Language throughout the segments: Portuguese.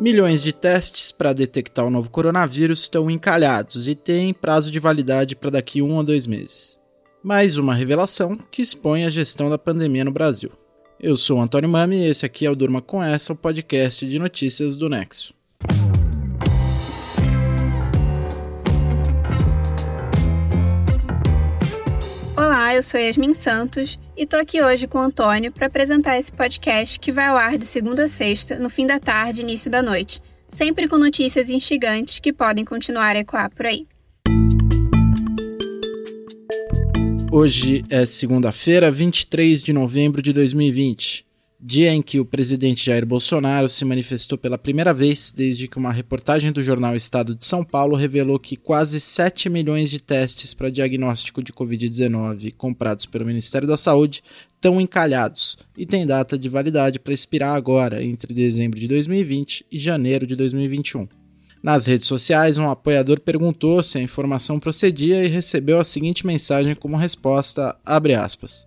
Milhões de testes para detectar o novo coronavírus estão encalhados e têm prazo de validade para daqui um a dois meses. Mais uma revelação que expõe a gestão da pandemia no Brasil. Eu sou Antônio Mami e esse aqui é o Durma Com Essa, o podcast de notícias do Nexo. Eu sou Yasmin Santos e tô aqui hoje com o Antônio para apresentar esse podcast que vai ao ar de segunda a sexta, no fim da tarde início da noite, sempre com notícias instigantes que podem continuar a ecoar por aí. Hoje é segunda-feira, 23 de novembro de 2020 dia em que o presidente Jair Bolsonaro se manifestou pela primeira vez desde que uma reportagem do jornal Estado de São Paulo revelou que quase 7 milhões de testes para diagnóstico de Covid-19 comprados pelo Ministério da Saúde estão encalhados e têm data de validade para expirar agora, entre dezembro de 2020 e janeiro de 2021. Nas redes sociais, um apoiador perguntou se a informação procedia e recebeu a seguinte mensagem como resposta, abre aspas,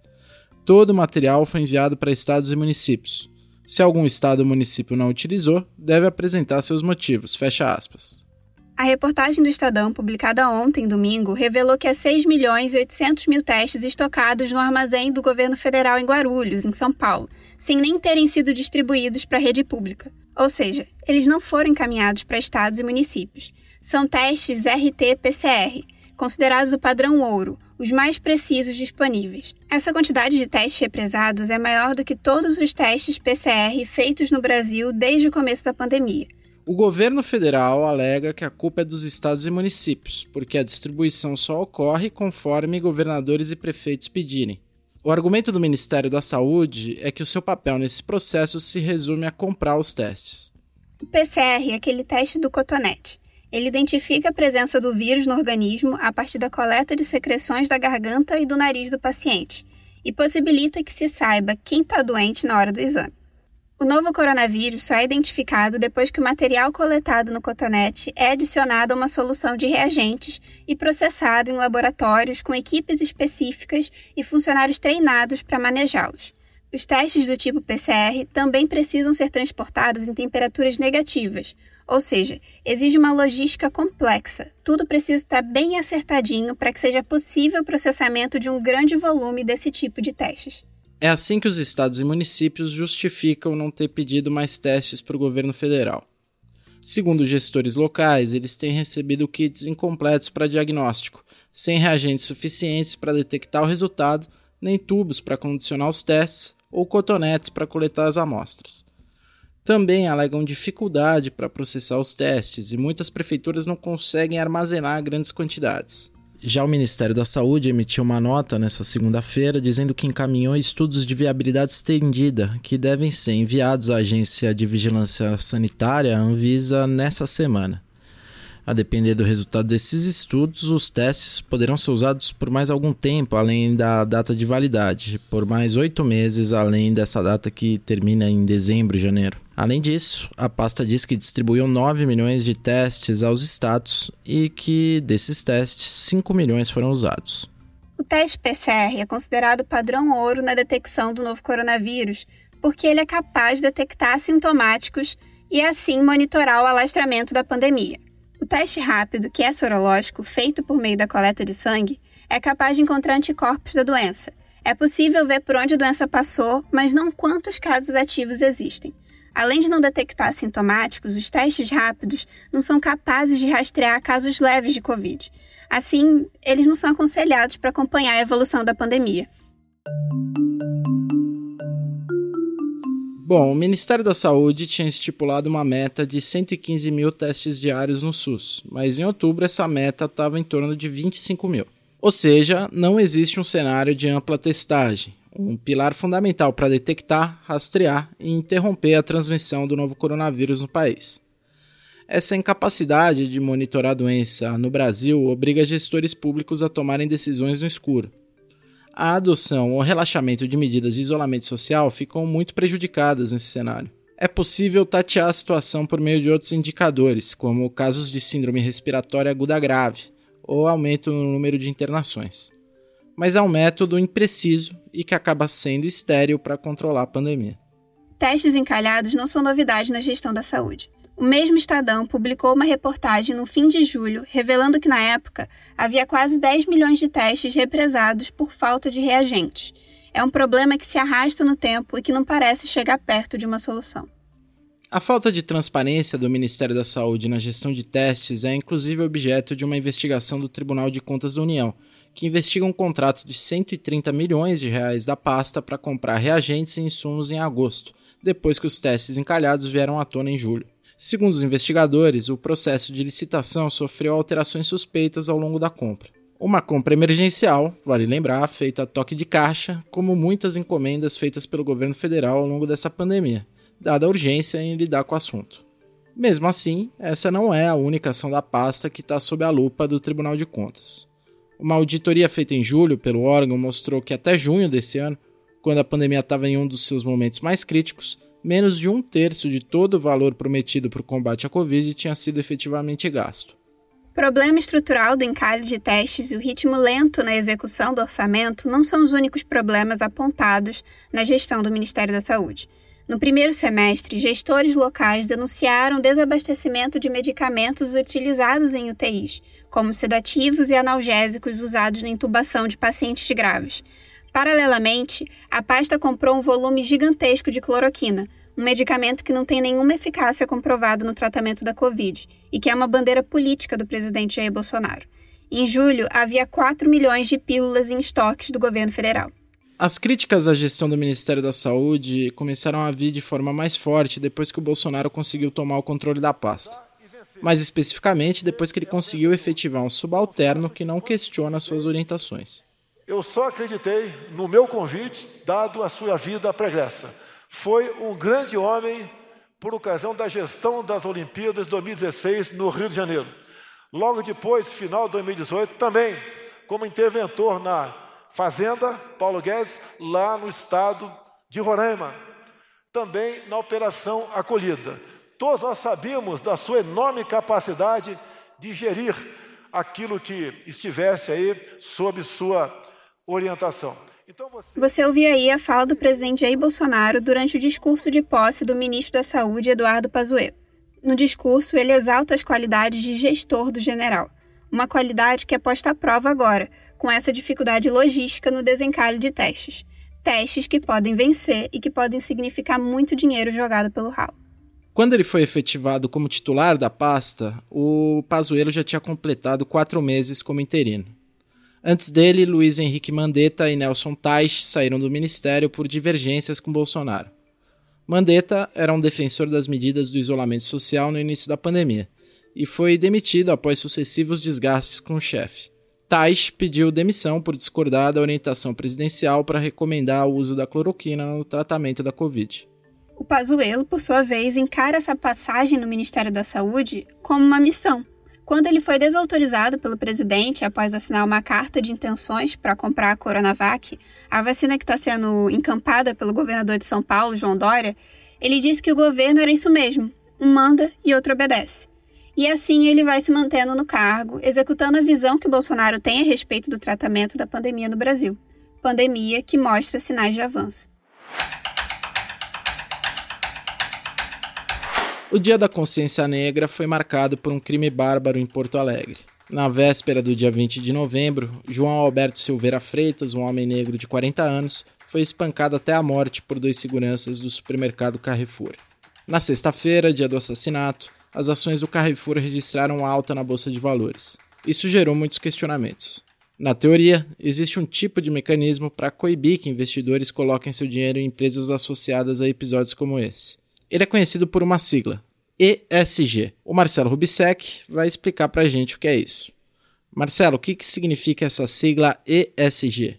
Todo o material foi enviado para estados e municípios. Se algum estado ou município não utilizou, deve apresentar seus motivos. Fecha aspas. A reportagem do Estadão, publicada ontem, domingo, revelou que há 6 milhões e 800 mil testes estocados no armazém do governo federal em Guarulhos, em São Paulo, sem nem terem sido distribuídos para a rede pública. Ou seja, eles não foram encaminhados para estados e municípios. São testes RT-PCR, considerados o padrão ouro, os mais precisos disponíveis. Essa quantidade de testes represados é maior do que todos os testes PCR feitos no Brasil desde o começo da pandemia. O governo federal alega que a culpa é dos estados e municípios, porque a distribuição só ocorre conforme governadores e prefeitos pedirem. O argumento do Ministério da Saúde é que o seu papel nesse processo se resume a comprar os testes. O PCR é aquele teste do cotonete. Ele identifica a presença do vírus no organismo a partir da coleta de secreções da garganta e do nariz do paciente e possibilita que se saiba quem está doente na hora do exame. O novo coronavírus só é identificado depois que o material coletado no cotonete é adicionado a uma solução de reagentes e processado em laboratórios com equipes específicas e funcionários treinados para manejá-los. Os testes do tipo PCR também precisam ser transportados em temperaturas negativas, ou seja, exige uma logística complexa. Tudo precisa estar bem acertadinho para que seja possível o processamento de um grande volume desse tipo de testes. É assim que os estados e municípios justificam não ter pedido mais testes para o governo federal. Segundo gestores locais, eles têm recebido kits incompletos para diagnóstico, sem reagentes suficientes para detectar o resultado, nem tubos para condicionar os testes ou cotonetes para coletar as amostras também alegam dificuldade para processar os testes e muitas prefeituras não conseguem armazenar grandes quantidades. Já o Ministério da Saúde emitiu uma nota nesta segunda-feira dizendo que encaminhou estudos de viabilidade estendida que devem ser enviados à Agência de Vigilância Sanitária, Anvisa, nessa semana. A depender do resultado desses estudos, os testes poderão ser usados por mais algum tempo, além da data de validade, por mais oito meses, além dessa data que termina em dezembro e janeiro. Além disso, a pasta diz que distribuiu 9 milhões de testes aos estados e que desses testes, 5 milhões foram usados. O teste PCR é considerado padrão ouro na detecção do novo coronavírus, porque ele é capaz de detectar sintomáticos e assim monitorar o alastramento da pandemia. O teste rápido, que é sorológico, feito por meio da coleta de sangue, é capaz de encontrar anticorpos da doença. É possível ver por onde a doença passou, mas não quantos casos ativos existem. Além de não detectar sintomáticos, os testes rápidos não são capazes de rastrear casos leves de Covid. Assim, eles não são aconselhados para acompanhar a evolução da pandemia. Bom, o Ministério da Saúde tinha estipulado uma meta de 115 mil testes diários no SUS, mas em outubro essa meta estava em torno de 25 mil. Ou seja, não existe um cenário de ampla testagem, um pilar fundamental para detectar, rastrear e interromper a transmissão do novo coronavírus no país. Essa incapacidade de monitorar a doença no Brasil obriga gestores públicos a tomarem decisões no escuro a adoção ou relaxamento de medidas de isolamento social ficam muito prejudicadas nesse cenário. É possível tatear a situação por meio de outros indicadores, como casos de síndrome respiratória aguda grave ou aumento no número de internações. Mas é um método impreciso e que acaba sendo estéril para controlar a pandemia. Testes encalhados não são novidade na gestão da saúde. O mesmo Estadão publicou uma reportagem no fim de julho revelando que, na época, havia quase 10 milhões de testes represados por falta de reagentes. É um problema que se arrasta no tempo e que não parece chegar perto de uma solução. A falta de transparência do Ministério da Saúde na gestão de testes é inclusive objeto de uma investigação do Tribunal de Contas da União, que investiga um contrato de 130 milhões de reais da pasta para comprar reagentes e insumos em agosto, depois que os testes encalhados vieram à tona em julho. Segundo os investigadores, o processo de licitação sofreu alterações suspeitas ao longo da compra. Uma compra emergencial, vale lembrar, feita a toque de caixa, como muitas encomendas feitas pelo governo federal ao longo dessa pandemia, dada a urgência em lidar com o assunto. Mesmo assim, essa não é a única ação da pasta que está sob a lupa do Tribunal de Contas. Uma auditoria feita em julho pelo órgão mostrou que até junho desse ano, quando a pandemia estava em um dos seus momentos mais críticos, menos de um terço de todo o valor prometido para o combate à Covid tinha sido efetivamente gasto. Problema estrutural do encalhe de testes e o ritmo lento na execução do orçamento não são os únicos problemas apontados na gestão do Ministério da Saúde. No primeiro semestre, gestores locais denunciaram desabastecimento de medicamentos utilizados em UTIs, como sedativos e analgésicos usados na intubação de pacientes graves, Paralelamente, a pasta comprou um volume gigantesco de cloroquina, um medicamento que não tem nenhuma eficácia comprovada no tratamento da Covid e que é uma bandeira política do presidente Jair Bolsonaro. Em julho, havia 4 milhões de pílulas em estoques do governo federal. As críticas à gestão do Ministério da Saúde começaram a vir de forma mais forte depois que o Bolsonaro conseguiu tomar o controle da pasta. Mais especificamente, depois que ele conseguiu efetivar um subalterno que não questiona suas orientações. Eu só acreditei no meu convite, dado a sua vida pregressa. Foi um grande homem por ocasião da gestão das Olimpíadas 2016 no Rio de Janeiro. Logo depois, final de 2018, também como interventor na Fazenda Paulo Guedes, lá no estado de Roraima. Também na Operação Acolhida. Todos nós sabíamos da sua enorme capacidade de gerir aquilo que estivesse aí sob sua orientação. Então você... você ouviu aí a fala do presidente Jair Bolsonaro durante o discurso de posse do ministro da Saúde, Eduardo Pazuello. No discurso, ele exalta as qualidades de gestor do general, uma qualidade que é posta à prova agora, com essa dificuldade logística no desencalhe de testes. Testes que podem vencer e que podem significar muito dinheiro jogado pelo ralo. Quando ele foi efetivado como titular da pasta, o Pazuello já tinha completado quatro meses como interino. Antes dele, Luiz Henrique Mandetta e Nelson Teich saíram do ministério por divergências com Bolsonaro. Mandetta era um defensor das medidas do isolamento social no início da pandemia e foi demitido após sucessivos desgastes com o chefe. Teich pediu demissão por discordar da orientação presidencial para recomendar o uso da cloroquina no tratamento da Covid. O Pazuello, por sua vez, encara essa passagem no Ministério da Saúde como uma missão quando ele foi desautorizado pelo presidente após assinar uma carta de intenções para comprar a Coronavac, a vacina que está sendo encampada pelo governador de São Paulo, João Dória, ele disse que o governo era isso mesmo: um manda e outro obedece. E assim ele vai se mantendo no cargo, executando a visão que Bolsonaro tem a respeito do tratamento da pandemia no Brasil. Pandemia que mostra sinais de avanço. O Dia da Consciência Negra foi marcado por um crime bárbaro em Porto Alegre. Na véspera do dia 20 de novembro, João Alberto Silveira Freitas, um homem negro de 40 anos, foi espancado até a morte por dois seguranças do supermercado Carrefour. Na sexta-feira, dia do assassinato, as ações do Carrefour registraram alta na bolsa de valores. Isso gerou muitos questionamentos. Na teoria, existe um tipo de mecanismo para coibir que investidores coloquem seu dinheiro em empresas associadas a episódios como esse. Ele é conhecido por uma sigla, ESG. O Marcelo Rubissec vai explicar para a gente o que é isso. Marcelo, o que, que significa essa sigla ESG?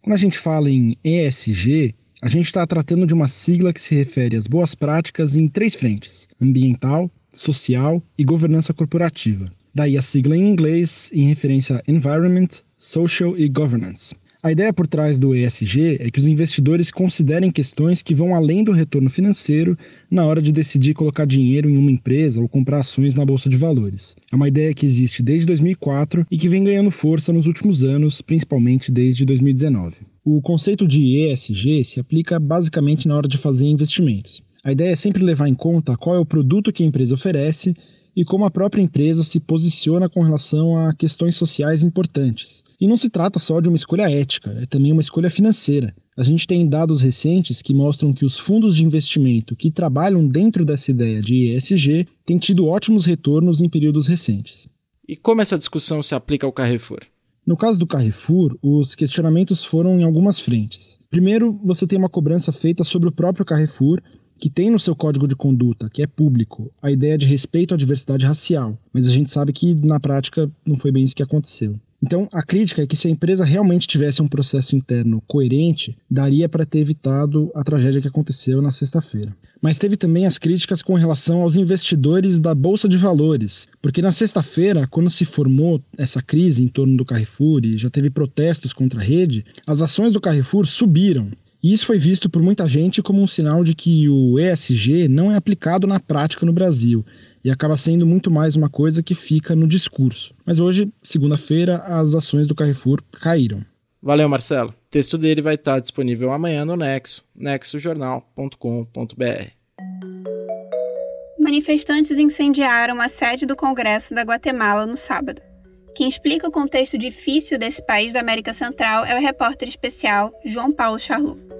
Quando a gente fala em ESG, a gente está tratando de uma sigla que se refere às boas práticas em três frentes: ambiental, social e governança corporativa. Daí a sigla em inglês em referência a Environment, Social e Governance. A ideia por trás do ESG é que os investidores considerem questões que vão além do retorno financeiro na hora de decidir colocar dinheiro em uma empresa ou comprar ações na bolsa de valores. É uma ideia que existe desde 2004 e que vem ganhando força nos últimos anos, principalmente desde 2019. O conceito de ESG se aplica basicamente na hora de fazer investimentos. A ideia é sempre levar em conta qual é o produto que a empresa oferece e como a própria empresa se posiciona com relação a questões sociais importantes. E não se trata só de uma escolha ética, é também uma escolha financeira. A gente tem dados recentes que mostram que os fundos de investimento que trabalham dentro dessa ideia de ESG têm tido ótimos retornos em períodos recentes. E como essa discussão se aplica ao Carrefour? No caso do Carrefour, os questionamentos foram em algumas frentes. Primeiro, você tem uma cobrança feita sobre o próprio Carrefour, que tem no seu código de conduta, que é público, a ideia de respeito à diversidade racial, mas a gente sabe que na prática não foi bem isso que aconteceu. Então, a crítica é que se a empresa realmente tivesse um processo interno coerente, daria para ter evitado a tragédia que aconteceu na sexta-feira. Mas teve também as críticas com relação aos investidores da Bolsa de Valores, porque na sexta-feira, quando se formou essa crise em torno do Carrefour e já teve protestos contra a rede, as ações do Carrefour subiram. E isso foi visto por muita gente como um sinal de que o ESG não é aplicado na prática no Brasil e acaba sendo muito mais uma coisa que fica no discurso. Mas hoje, segunda-feira, as ações do Carrefour caíram. Valeu, Marcelo. O texto dele vai estar disponível amanhã no Nexo, nexojornal.com.br. Manifestantes incendiaram a sede do Congresso da Guatemala no sábado. Quem explica o contexto difícil desse país da América Central é o repórter especial João Paulo Charlot.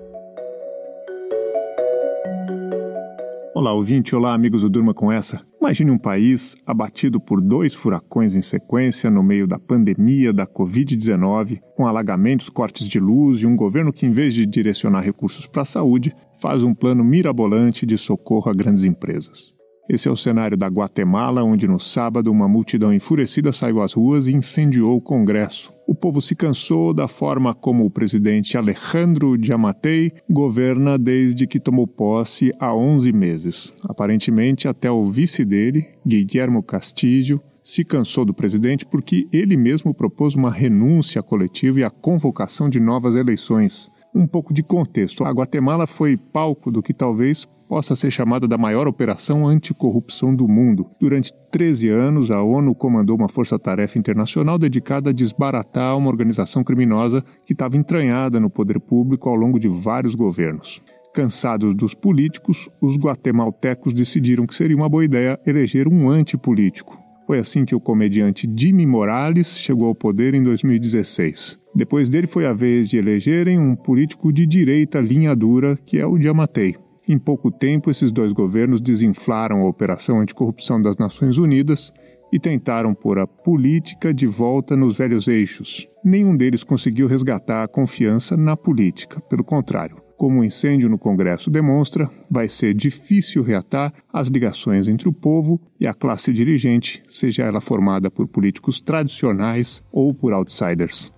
Olá, ouvinte. Olá, amigos do Durma com Essa. Imagine um país abatido por dois furacões em sequência no meio da pandemia da Covid-19, com alagamentos, cortes de luz e um governo que, em vez de direcionar recursos para a saúde, faz um plano mirabolante de socorro a grandes empresas. Esse é o cenário da Guatemala, onde no sábado uma multidão enfurecida saiu às ruas e incendiou o Congresso. O povo se cansou da forma como o presidente Alejandro Giammattei governa desde que tomou posse há 11 meses. Aparentemente, até o vice dele, Guillermo Castillo, se cansou do presidente porque ele mesmo propôs uma renúncia coletiva e a convocação de novas eleições. Um pouco de contexto. A Guatemala foi palco do que talvez possa ser chamada da maior operação anticorrupção do mundo. Durante 13 anos, a ONU comandou uma força-tarefa internacional dedicada a desbaratar uma organização criminosa que estava entranhada no poder público ao longo de vários governos. Cansados dos políticos, os guatemaltecos decidiram que seria uma boa ideia eleger um antipolítico. Foi assim que o comediante Jimmy Morales chegou ao poder em 2016. Depois dele foi a vez de elegerem um político de direita linha dura, que é o Diamatei. Em pouco tempo, esses dois governos desinflaram a Operação Anticorrupção das Nações Unidas e tentaram pôr a política de volta nos velhos eixos. Nenhum deles conseguiu resgatar a confiança na política. Pelo contrário, como o incêndio no Congresso demonstra, vai ser difícil reatar as ligações entre o povo e a classe dirigente, seja ela formada por políticos tradicionais ou por outsiders.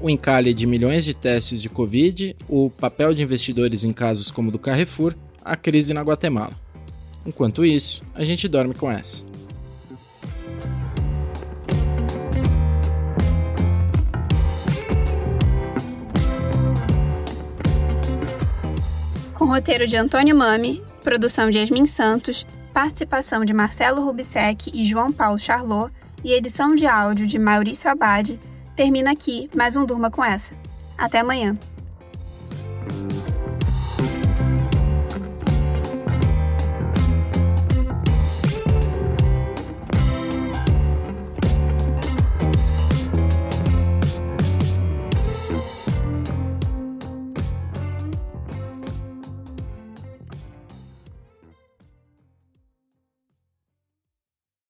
O encalhe de milhões de testes de Covid, o papel de investidores em casos como o do Carrefour, a crise na Guatemala. Enquanto isso, a gente dorme com essa. Roteiro de Antônio Mami, produção de Yasmin Santos, participação de Marcelo Rubissec e João Paulo Charlot e edição de áudio de Maurício Abade, termina aqui mais um Durma com essa. Até amanhã.